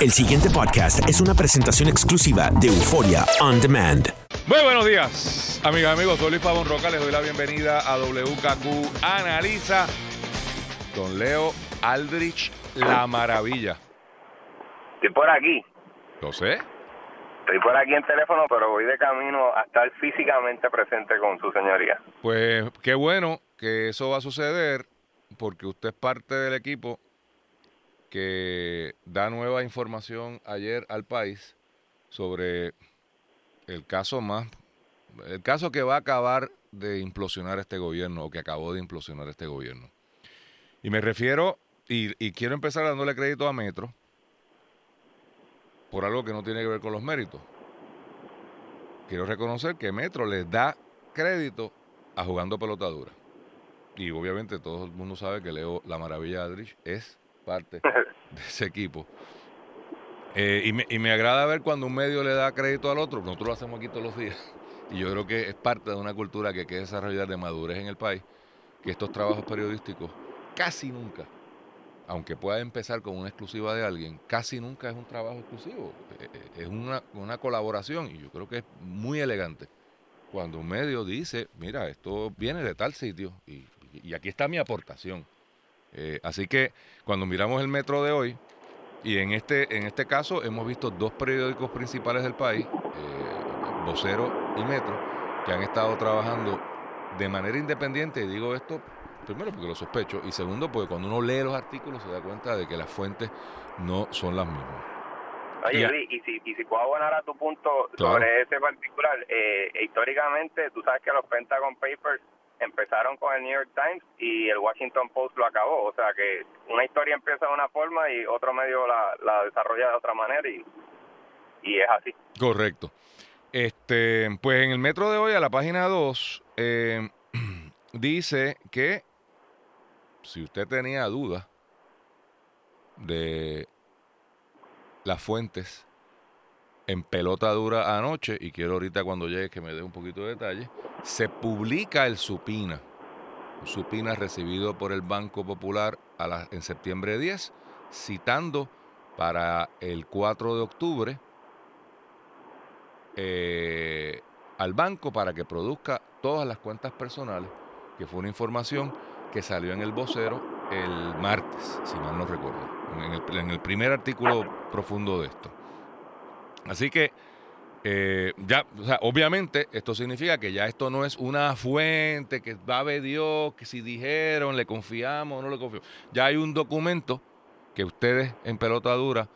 El siguiente podcast es una presentación exclusiva de Euforia On Demand. Muy buenos días, amigas y amigos. Soy Luis Pavón Roca. Les doy la bienvenida a WKQ Analiza con Leo Aldrich, la maravilla. Estoy por aquí. Lo sé. Estoy por aquí en teléfono, pero voy de camino a estar físicamente presente con su señoría. Pues qué bueno que eso va a suceder porque usted es parte del equipo que da nueva información ayer al país sobre el caso más, el caso que va a acabar de implosionar este gobierno o que acabó de implosionar este gobierno. Y me refiero, y, quiero empezar dándole crédito a Metro por algo que no tiene que ver con los méritos. Quiero reconocer que Metro les da crédito a jugando pelotadura. Y obviamente todo el mundo sabe que Leo La Maravilla Adrich es parte de ese equipo. Eh, y, me, y, me, agrada ver cuando un medio le da crédito al otro. Nosotros lo hacemos aquí todos los días. Y yo creo que es parte de una cultura que hay que desarrollar de madurez en el país. Que estos trabajos periodísticos casi nunca, aunque pueda empezar con una exclusiva de alguien, casi nunca es un trabajo exclusivo. Es una, una colaboración y yo creo que es muy elegante cuando un medio dice, mira, esto viene de tal sitio y, y aquí está mi aportación. Eh, así que cuando miramos el metro de hoy, y en este, en este caso hemos visto dos periódicos principales del país, eh, Vocero y Metro, que han estado trabajando de manera independiente, y digo esto primero porque lo sospecho, y segundo porque cuando uno lee los artículos se da cuenta de que las fuentes no son las mismas. Oye, y si, y si puedo abonar a tu punto claro. sobre ese particular, eh, históricamente tú sabes que los Pentagon Papers empezaron con el New York Times y el Washington Post lo acabó. O sea que una historia empieza de una forma y otro medio la, la desarrolla de otra manera y, y es así. Correcto. Este, pues en el metro de hoy, a la página 2, eh, dice que si usted tenía dudas de las fuentes en pelota dura anoche, y quiero ahorita cuando llegue que me dé un poquito de detalle, se publica el supina. Un supina recibido por el Banco Popular a la, en septiembre 10, citando para el 4 de octubre eh, al banco para que produzca todas las cuentas personales, que fue una información que salió en el vocero el martes, si mal no recuerdo, en el, en el primer artículo profundo de esto. Así que eh, ya, o sea, obviamente esto significa que ya esto no es una fuente que va a ver Dios, que si dijeron, le confiamos o no le confiamos. Ya hay un documento que ustedes en pelota dura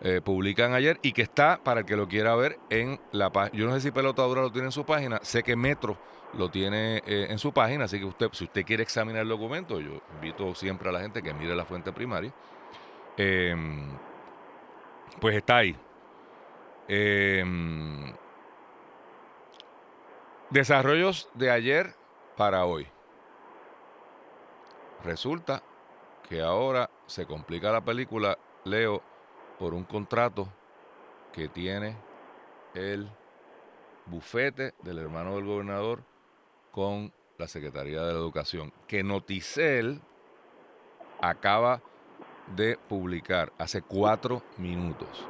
eh, publican ayer y que está para el que lo quiera ver en la página. Yo no sé si pelota dura lo tiene en su página, sé que Metro lo tiene eh, en su página, así que usted, si usted quiere examinar el documento, yo invito siempre a la gente que mire la fuente primaria, pues está ahí. Eh, desarrollos de ayer para hoy. Resulta que ahora se complica la película, Leo, por un contrato que tiene el bufete del hermano del gobernador con la Secretaría de la Educación, que Noticel acaba de publicar hace cuatro minutos.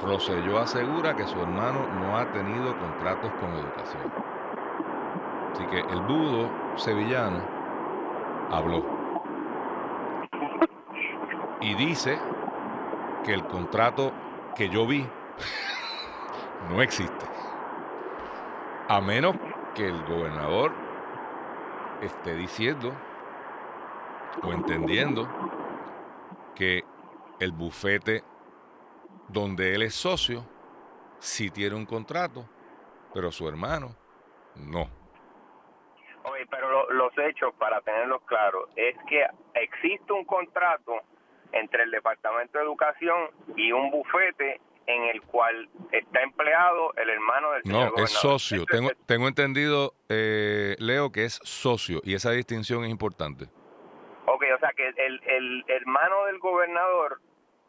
Rosselló asegura que su hermano no ha tenido contratos con educación. Así que el budo sevillano habló. Y dice que el contrato que yo vi no existe. A menos que el gobernador esté diciendo o entendiendo que el bufete donde él es socio, sí tiene un contrato, pero su hermano no. Oye, pero lo, los hechos, para tenerlos claros, es que existe un contrato entre el Departamento de Educación y un bufete en el cual está empleado el hermano del señor No, es socio. Tengo, tengo entendido, eh, Leo, que es socio y esa distinción es importante. Ok, o sea que el, el hermano del gobernador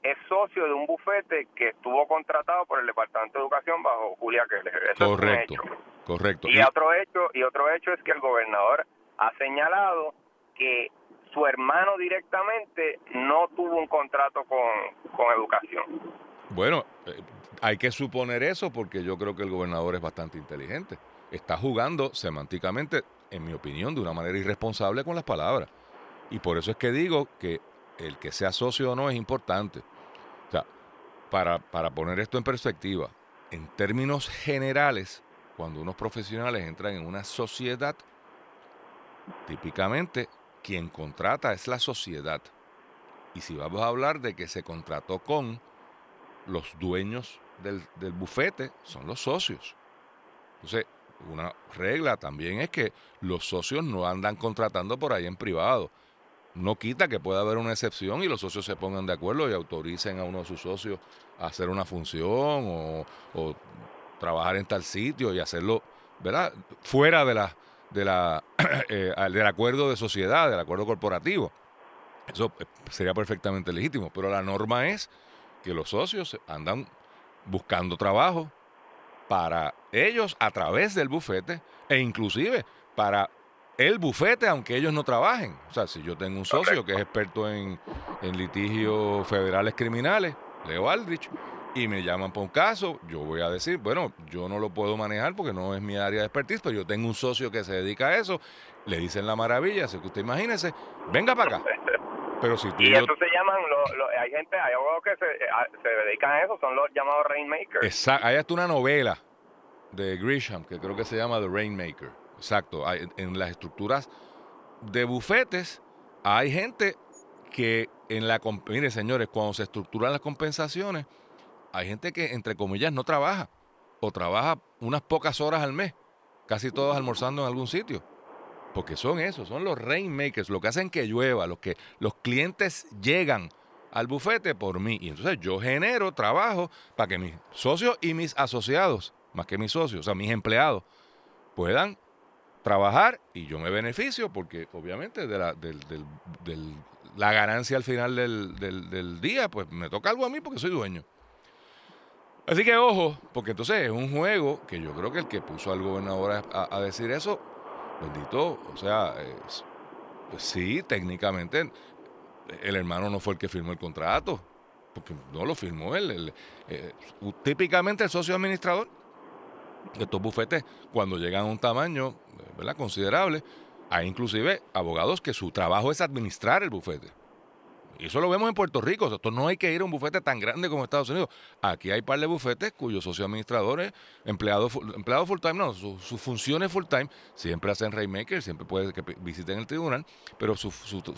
es socio de un bufete que estuvo contratado por el Departamento de Educación bajo Julia Keller. Eso correcto, es un hecho. correcto. Y, y, otro hecho y otro hecho es que el gobernador ha señalado que su hermano directamente no tuvo un contrato con, con educación. Bueno, eh, hay que suponer eso porque yo creo que el gobernador es bastante inteligente. Está jugando semánticamente, en mi opinión, de una manera irresponsable con las palabras. Y por eso es que digo que el que sea socio o no es importante. Para, para poner esto en perspectiva, en términos generales, cuando unos profesionales entran en una sociedad, típicamente quien contrata es la sociedad. Y si vamos a hablar de que se contrató con los dueños del, del bufete, son los socios. Entonces, una regla también es que los socios no andan contratando por ahí en privado. No quita que pueda haber una excepción y los socios se pongan de acuerdo y autoricen a uno de sus socios a hacer una función o, trabajar en tal sitio y hacerlo, ¿verdad? Fuera de la, de la, eh, del acuerdo de sociedad, del acuerdo corporativo. Eso eh, sería perfectamente legítimo, pero la norma es que los socios andan buscando trabajo para ellos a través del bufete e inclusive para el bufete aunque ellos no trabajen. O sea, si yo tengo un socio que es experto en, en litigios federales criminales, Leo Aldrich, y me llaman por un caso, yo voy a decir, bueno, yo no lo puedo manejar porque no es mi área de expertise, pero yo tengo un socio que se dedica a eso, le dicen la maravilla, así que usted imagínese, venga para acá. Pero si y eso se llaman, hay gente, hay abogados que se, se, dedican a eso, son los llamados Rainmakers. Exacto, hay hasta una novela de Grisham que creo que se llama The Rainmaker. Exacto, hay, en las estructuras de bufetes hay gente que en la... Mire, señores, cuando se estructuran las compensaciones, hay gente que, entre comillas, no trabaja o trabaja unas pocas horas al mes, casi todos almorzando en algún sitio. Porque son esos, son los rainmakers, lo que hacen que llueva, los que los clientes llegan al bufete por mí. Y entonces yo genero trabajo para que mis socios y mis asociados, más que mis socios, o sea, mis empleados, puedan trabajar y yo me beneficio porque obviamente de la, del, la ganancia al final del, día, pues me toca algo a mí porque soy dueño. Así que ojo, porque entonces es un juego que yo creo que el que puso al gobernador a, decir eso, bendito, o sea, sí, técnicamente el hermano no fue el que firmó el contrato, porque no lo firmó él. Eh, típicamente el socio administrador de estos bufetes, cuando llegan a un tamaño ¿verdad? considerable, hay inclusive abogados que su trabajo es administrar el bufete. Y eso lo vemos en Puerto Rico. Esto no hay que ir a un bufete tan grande como Estados Unidos. Aquí hay par de bufetes cuyos socios administradores, empleados, empleados full time, no, sus funciones full time, siempre hacen Rainmaker, siempre puede que visiten el tribunal, pero su,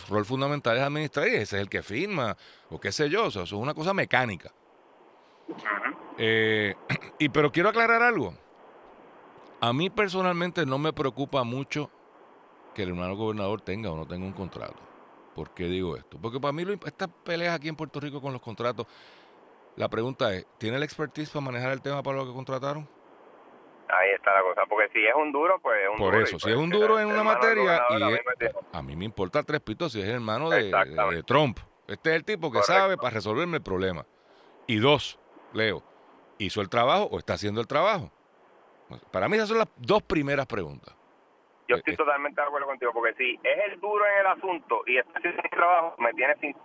rol fundamental es administrar y ese es el que firma, o qué sé yo. O sea, eso es una cosa mecánica. Eh, y pero quiero aclarar algo. A mí personalmente no me preocupa mucho que el hermano gobernador tenga o no tenga un contrato. ¿Por qué digo esto? Porque para mí estas peleas aquí en Puerto Rico con los contratos, la pregunta es, ¿tiene el expertise para manejar el tema para lo que contrataron? Ahí está la cosa, porque si es un duro, pues es un Por eso, si es un duro en una materia, y a mí me importa tres pitos si es el hermano de, Trump. Este es el tipo que sabe para resolverme el problema. Y dos, Leo, ¿hizo el trabajo o está haciendo el trabajo? Para mí esas son las dos primeras preguntas. Yo eh, estoy eh. totalmente de acuerdo contigo, porque si es el duro en el asunto y está haciendo mi trabajo, me tiene sin...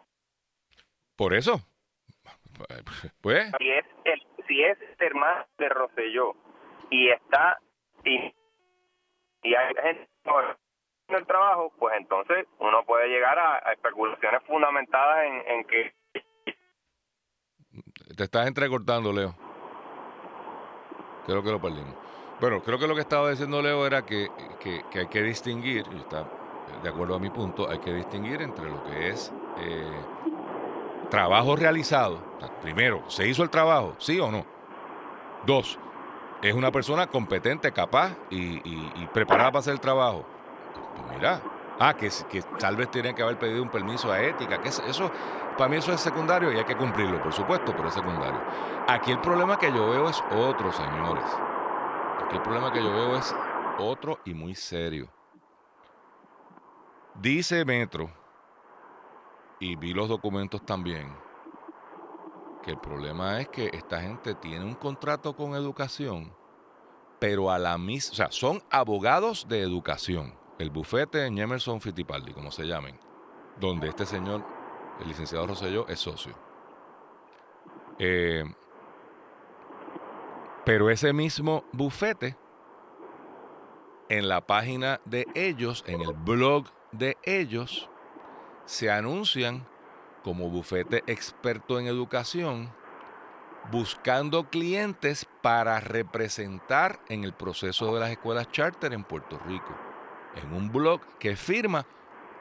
Por eso. Pues. Si es el, si es hermano de Rosselló y está... Y, y hay gente en el trabajo, pues entonces uno puede llegar a, especulaciones fundamentadas en, en que... Te estás entrecortando, Leo. Creo que lo perdimos. Bueno, creo que lo que estaba diciendo Leo era que, hay que distinguir, y está de acuerdo a mi punto, hay que distinguir entre lo que es eh, trabajo realizado. primero, ¿se hizo el trabajo? ¿Sí o no? Dos, ¿es una persona competente, capaz y, preparada para hacer el trabajo? Pues mira, ah, que, tal vez tienen que haber pedido un permiso a ética, que eso, para mí eso es secundario y hay que cumplirlo, por supuesto, pero es secundario. Aquí el problema que yo veo es otro, señores el problema que yo veo es otro y muy serio. Dice Metro, y vi los documentos también, que el problema es que esta gente tiene un contrato con educación, pero a la misma, o sea, son abogados de educación, el bufete en Emerson Fittipaldi, como se llamen. donde este señor, el licenciado Rosselló, es socio. Eh, pero ese mismo bufete, en la página de ellos, en el blog de ellos, se anuncian como bufete experto en educación, buscando clientes para representar en el proceso de las escuelas charter en Puerto Rico, en un blog que firma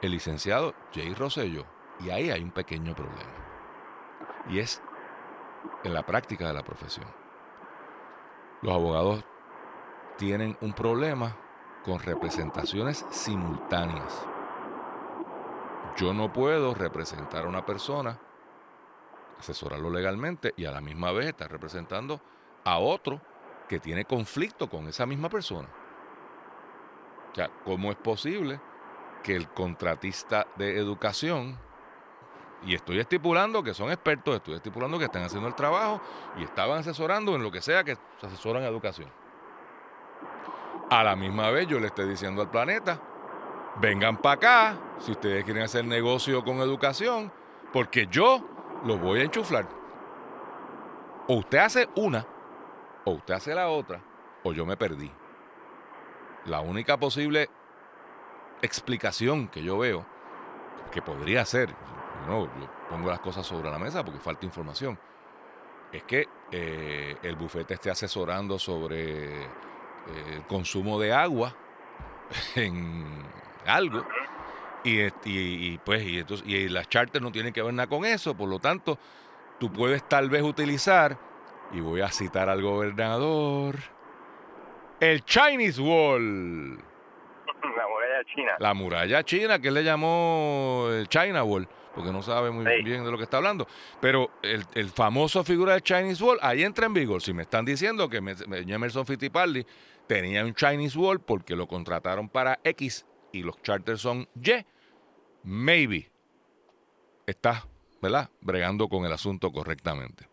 el licenciado Jay Rosello. Y ahí hay un pequeño problema. Y es en la práctica de la profesión. Los abogados tienen un problema con representaciones simultáneas. Yo no puedo representar a una persona, asesorarlo legalmente y a la misma vez estar representando a otro que tiene conflicto con esa misma persona. O sea, ¿cómo es posible que el contratista de educación, y estoy estipulando que son expertos, estoy estipulando que están haciendo el trabajo y estaban asesorando en lo que sea que se asesoran educación. A la misma vez yo le estoy diciendo al planeta, vengan para acá si ustedes quieren hacer negocio con educación, porque yo los voy a enchuflar. O usted hace una, o usted hace la otra, o yo me perdí. La única posible explicación que yo veo, que podría ser, no, yo pongo las cosas sobre la mesa porque falta información, es que eh, el bufete esté asesorando sobre eh, el consumo de agua en algo. Y, y, pues, y, entonces, y las charters no tienen que ver nada con eso, por lo tanto, tú puedes tal vez utilizar, y voy a citar al gobernador, el Chinese Wall. La muralla china. La muralla china, que él le llamó el China Wall, porque no sabe muy bien de lo que está hablando. Pero el, el, famoso figura del Chinese Wall, ahí entra en vigor. Si me están diciendo que Emerson Fittipaldi tenía un Chinese Wall porque lo contrataron para X y los charters son Y, maybe estás, ¿verdad? Bregando con el asunto correctamente.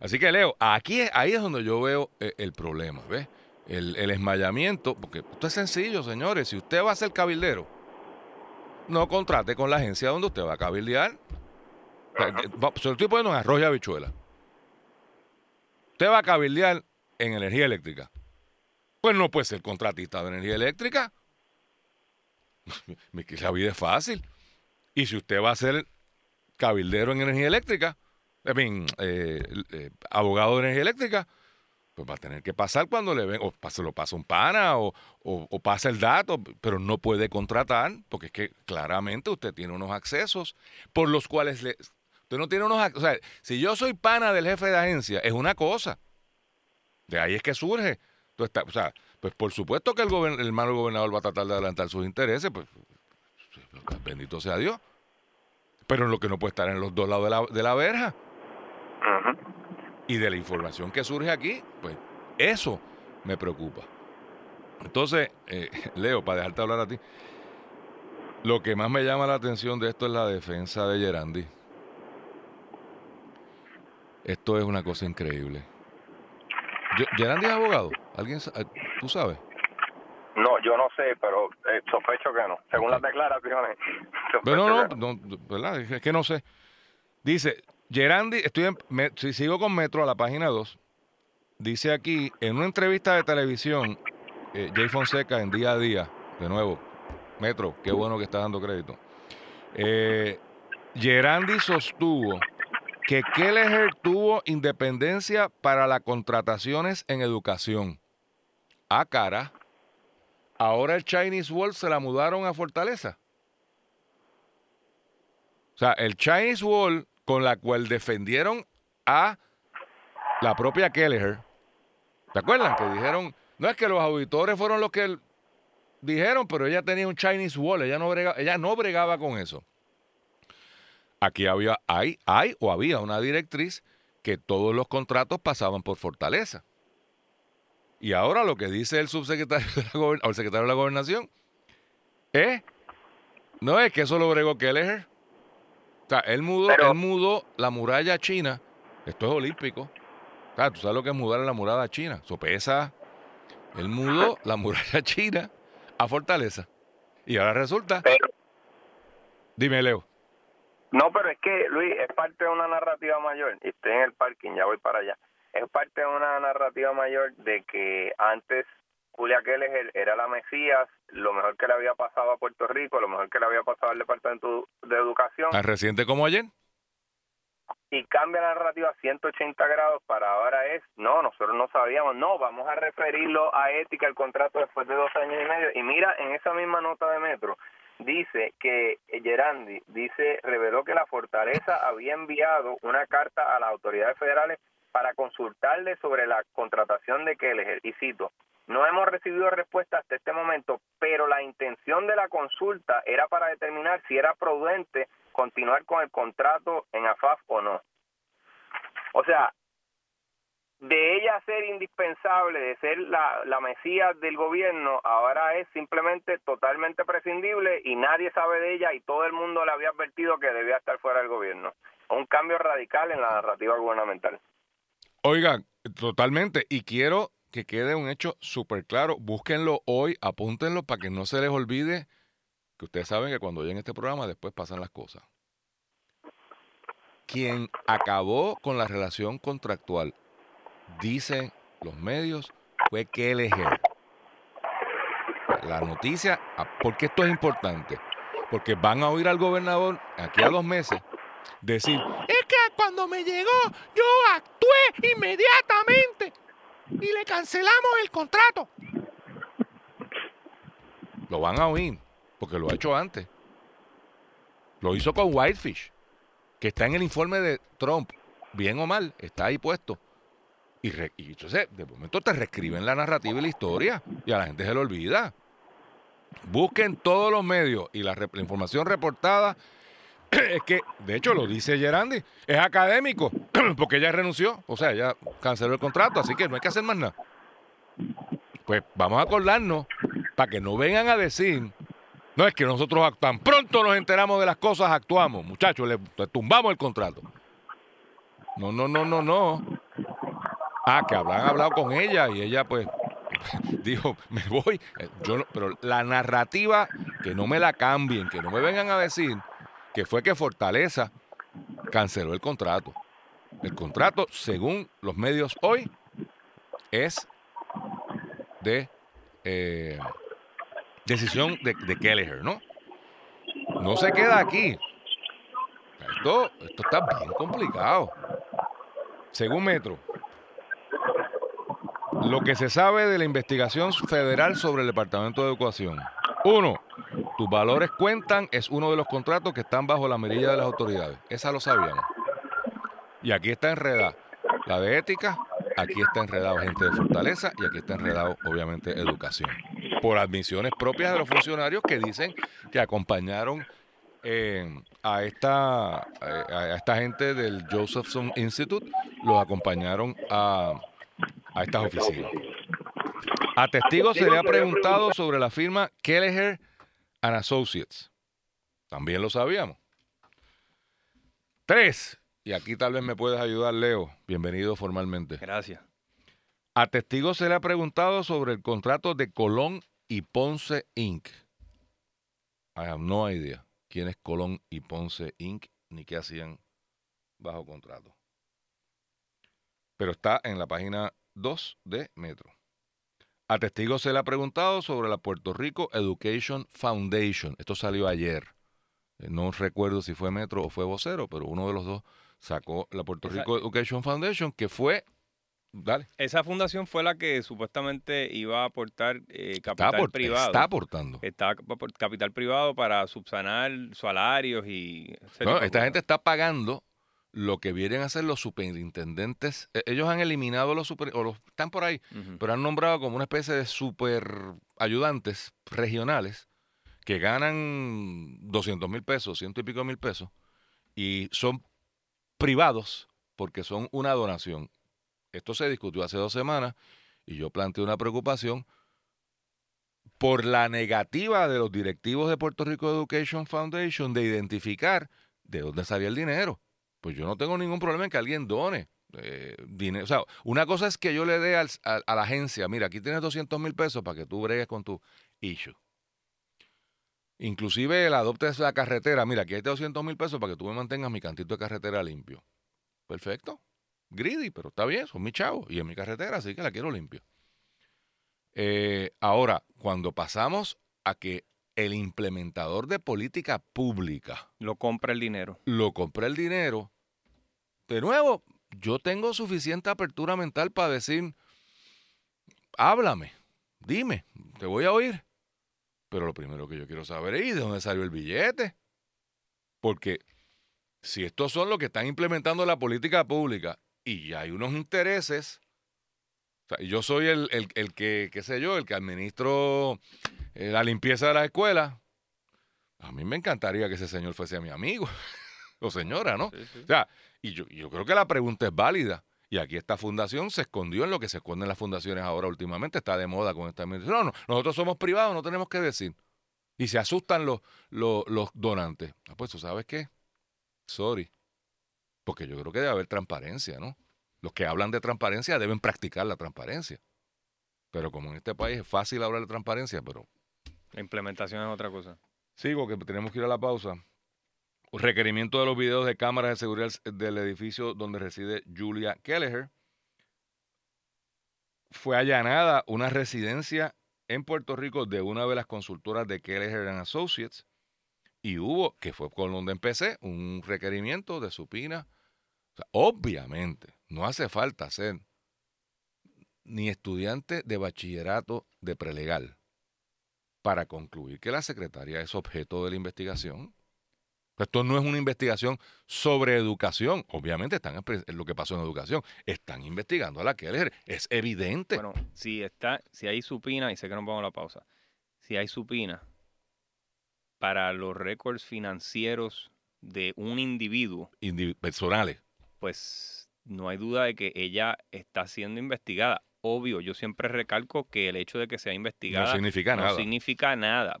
Así que Leo, aquí ahí es donde yo veo eh, el, problema, ¿ves? El, el, esmayamiento, porque esto es sencillo, señores. Si usted va a ser cabildero, no contrate con la agencia donde usted va a cabildear. Se lo estoy poniendo en arroz y habichuela. Usted va a cabildear en energía eléctrica. Pues no puede ser contratista de energía eléctrica. la vida es fácil. Y si usted va a ser cabildero en energía eléctrica, en eh, eh, abogado de energía eléctrica, pues va a tener que pasar cuando le ven, o se lo pasa un pana, o, o, pasa el dato, pero no puede contratar, porque es que claramente usted tiene unos accesos por los cuales le, usted no tiene unos O sea, si yo soy pana del jefe de agencia, es una cosa. De ahí es que surge. o sea, pues por supuesto que el, malo gobernador va a tratar de adelantar sus intereses, pues, pues bendito sea Dios. Pero lo que no puede estar en los dos lados de la, de la verja. Y de la información que surge aquí, pues eso me preocupa. Entonces, eh, Leo, para dejarte hablar a ti, lo que más me llama la atención de esto es la defensa de Gerandi. Esto es una cosa increíble. ¿Gerandi es abogado? ¿Alguien, ¿Tú sabes? No, yo no sé, pero eh, sospecho que no. Según las declaraciones. Pero no, no, ¿verdad? Es que no sé. Dice, Gerandi, estoy en, si sigo con Metro a la página 2, dice aquí, en una entrevista de televisión, eh, Jay Fonseca en día a día, de nuevo, Metro, qué bueno que está dando crédito. Eh, Gerandi sostuvo que Kelleher tuvo independencia para las contrataciones en educación. A cara, ahora el Chinese Wall se la mudaron a Fortaleza. O sea, el Chinese Wall con la cual defendieron a la propia Kelleher. ¿Te acuerdan? Que dijeron, no es que los auditores fueron los que dijeron, pero ella tenía un Chinese Wall, ella no bregaba, ella no bregaba con eso. Aquí había, hay, hay o había una directriz que todos los contratos pasaban por Fortaleza. Y ahora lo que dice el subsecretario o el secretario de la gobernación es, no es que eso lo bregó Kelleher. O sea, él mudó, él mudó la muralla china. Esto es olímpico. O tú sabes lo que es mudar la muralla china. Eso pesa. Él mudó la muralla china a Fortaleza. Y ahora resulta Dime, Leo. No, pero es que, Luis, es parte de una narrativa mayor. Estoy en el parking, ya voy para allá. Es parte de una narrativa mayor de que antes Julia Keller era la Mesías, lo mejor que le había pasado a Puerto Rico, lo mejor que le había pasado al Departamento de Educación. ¿Tan reciente como ayer? Y cambia la narrativa a 180 grados para ahora es, no, nosotros no sabíamos, no, vamos a referirlo a ética el contrato después de dos años y medio. Y mira, en esa misma nota de Metro, dice que Gerandi, dice, reveló que la Fortaleza había enviado una carta a las autoridades federales para consultarle sobre la contratación de Keller. Y cito, no hemos recibido respuesta hasta este momento, pero la intención de la consulta era para determinar si era prudente continuar con el contrato en AFAF o no. O sea, de ella ser indispensable, de ser la, la del gobierno, ahora es simplemente totalmente prescindible y nadie sabe de ella y todo el mundo le había advertido que debía estar fuera del gobierno. Un cambio radical en la narrativa gubernamental. Oigan, totalmente. Y quiero que quede un hecho súper claro. Búsquenlo hoy, apúntenlo para que no se les olvide que ustedes saben que cuando oyen este programa después pasan las cosas. Quien acabó con la relación contractual, dicen los medios, fue Kelleher. La noticia, ah, porque esto es importante, porque van a oír al gobernador aquí a dos meses decir, es que cuando me llegó yo actué inmediatamente y le cancelamos el contrato. Lo van a oír, porque lo ha hecho antes. Lo hizo con Whitefish, que está en el informe de Trump, bien o mal, está ahí puesto. Y, entonces, de momento te reescriben la narrativa y la historia, y a la gente se le olvida. Busquen todos los medios y la información reportada es que, de hecho, lo dice Gerandi, es académico, porque ella renunció, o sea, ella canceló el contrato, así que no hay que hacer más nada. Pues vamos a acordarnos para que no vengan a decir, no es que nosotros tan pronto nos enteramos de las cosas, actuamos, muchachos, le, tumbamos el contrato. No, no, no, no, no. Ah, que habrán hablado con ella y ella pues dijo, me voy. Yo pero la narrativa, que no me la cambien, que no me vengan a decir que fue que Fortaleza canceló el contrato. El contrato, según los medios hoy, es de eh, decisión de, de Kelleher, ¿no? No se queda aquí. Esto, esto está bien complicado. Según Metro, lo que se sabe de la investigación federal sobre el Departamento de Educación. Uno, tus valores cuentan es uno de los contratos que están bajo la mirilla de las autoridades. Esa lo sabíamos. Y aquí está enredada la de ética, aquí está enredado gente de fortaleza y aquí está enredado obviamente educación. Por admisiones propias de los funcionarios que dicen que acompañaron eh, a, esta, a esta gente del Josephson Institute, los acompañaron a, a estas oficinas. A testigos se le ha preguntado sobre la firma Kelleher and Associates. También lo sabíamos. Tres, y aquí tal vez me puedes ayudar, Leo. Bienvenido formalmente. Gracias. A testigos se le ha preguntado sobre el contrato de Colón y Ponce Inc. I have no idea quién es Colón y Ponce Inc. ni qué hacían bajo contrato. Pero está en la página 2 de Metro. A testigos se le ha preguntado sobre la Puerto Rico Education Foundation. Esto salió ayer. Eh, no recuerdo si fue Metro o fue Vocero, pero uno de los dos sacó la Puerto Rico Education Foundation, que fue Dale. Esa fundación fue la que supuestamente iba a aportar eh, capital privado. Está aportando. Está capital privado para subsanar salarios y. No, esta gente está pagando lo que vienen a ser los superintendentes, e, ellos han eliminado los super, o los, están por ahí, pero han nombrado como una especie de super ayudantes regionales que ganan 200 mil pesos, ciento y pico mil pesos, y son privados porque son una donación. Esto se discutió hace dos semanas y yo planteé una preocupación por la negativa de los directivos de Puerto Rico Education Foundation de identificar de dónde salía el dinero pues yo no tengo ningún problema en que alguien done eh, dinero. O sea, una cosa es que yo le dé a, la agencia, mira, aquí tienes 200 mil pesos para que tú bregues con tu issue. Inclusive el adopte de la carretera. Mira, aquí hay 200 mil pesos para que tú me mantengas mi cantito de carretera limpio. Perfecto. Greedy, pero está bien, son mis chavos. Y en mi carretera, así que la quiero limpio. Eh, ahora, cuando pasamos a que el implementador de política pública lo compra el dinero. Lo compra el dinero. De nuevo, yo tengo suficiente apertura mental para decir, háblame, dime, te voy a oír. Pero lo primero que yo quiero saber es de dónde salió el billete. Porque si estos son los que están implementando la política pública y hay unos intereses, o yo soy el, el, que, qué sé yo, el que administro eh, la limpieza de la escuela, a mí me encantaría que ese señor fuese mi amigo o señora, ¿no? O sea, y yo, yo creo que la pregunta es válida. Y aquí esta fundación se escondió en lo que se esconden las fundaciones ahora últimamente. Está de moda con esta administración. No, no, nosotros somos privados, no tenemos que decir. Y se asustan los, los, donantes. Ah, pues tú sabes qué. Sorry. Porque yo creo que debe haber transparencia, ¿no? Los que hablan de transparencia deben practicar la transparencia. Pero como en este país es fácil hablar de transparencia, pero... La implementación es otra cosa. Sigo, que tenemos que ir a la pausa requerimiento de los videos de cámaras de seguridad del edificio donde reside Julia Kelleher. Fue allanada una residencia en Puerto Rico de una de las consultoras de Kelleher Associates y hubo, que fue con donde empecé, un requerimiento de supina. obviamente, no hace falta ser ni estudiante de bachillerato de prelegal para concluir que la secretaria es objeto de la investigación esto no es una investigación sobre educación. Obviamente están lo que pasó en educación. Están investigando a la Keller. Es evidente. Bueno, si está, si hay supina, y sé que no pongo la pausa, si hay supina para los récords financieros de un individuo. personales. Pues no hay duda de que ella está siendo investigada. Obvio, yo siempre recalco que el hecho de que sea investigada no significa no nada. significa nada.